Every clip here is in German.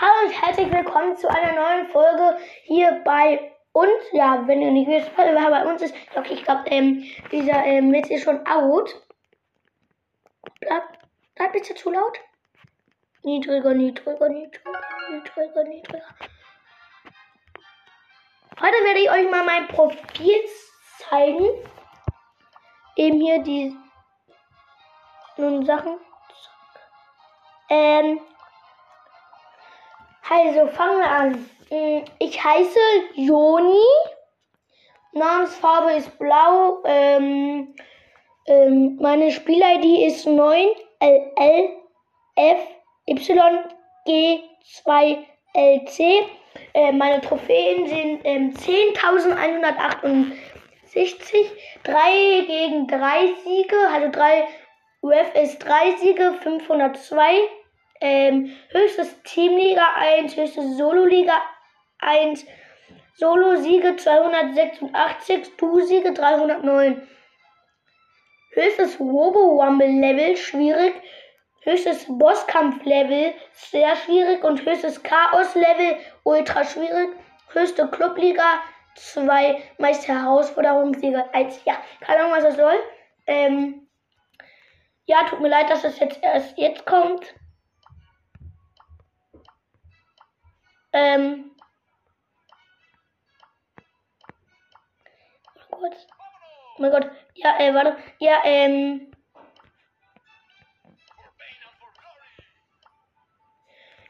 Hallo und herzlich willkommen zu einer neuen Folge hier bei uns. Ja, wenn ihr nicht wisst, wer bei uns ist, okay, ich glaube, ähm, dieser ähm, Witz ist schon out. Bleib, bleib bitte zu laut. Niedriger, niedriger, niedriger, niedriger, niedriger. Heute werde ich euch mal mein Profil zeigen. Eben hier die nun Sachen. Ähm, also fangen wir an. Mm, ich heiße Joni. Namensfarbe ist blau. Ähm, ähm, meine Spiel-ID ist 9LLFYG2LC. Äh, meine Trophäen sind ähm, 10.168. 3 gegen 3 Siege, also 3 UFS 3 Siege, 502 ähm, höchstes Teamliga 1, höchstes Solo-Liga 1, Solo-Siege 286, Du-Siege 309. Höchstes Robo-Rumble-Level schwierig, höchstes Bosskampf-Level sehr schwierig und höchstes Chaos-Level ultra schwierig, höchste Clubliga 2, Meister Herausforderungssieger 1. Ja, keine Ahnung, was das soll. Ähm, ja, tut mir leid, dass das jetzt erst jetzt kommt. Ähm. Oh Gott. Oh mein Gott. Ja, äh, warte. Ja, ähm.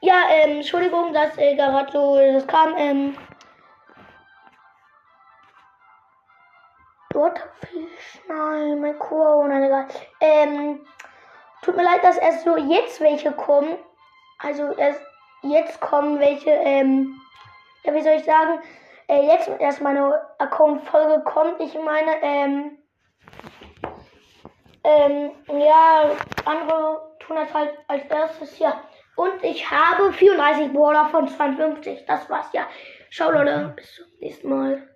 Ja, ähm, Entschuldigung, dass äh, gerade so das kam. Ähm. Butterfisch, nein, mein nein, egal. Ähm, tut mir leid, dass erst so jetzt welche kommen. Also erst jetzt kommen welche, ähm, ja, wie soll ich sagen, äh, jetzt erst meine Account-Folge kommt. Ich meine, ähm, ähm, ja, andere tun das halt als erstes, ja. Und ich habe 34 Border von 52. Das war's, ja. Ciao, Leute. Bis zum nächsten Mal.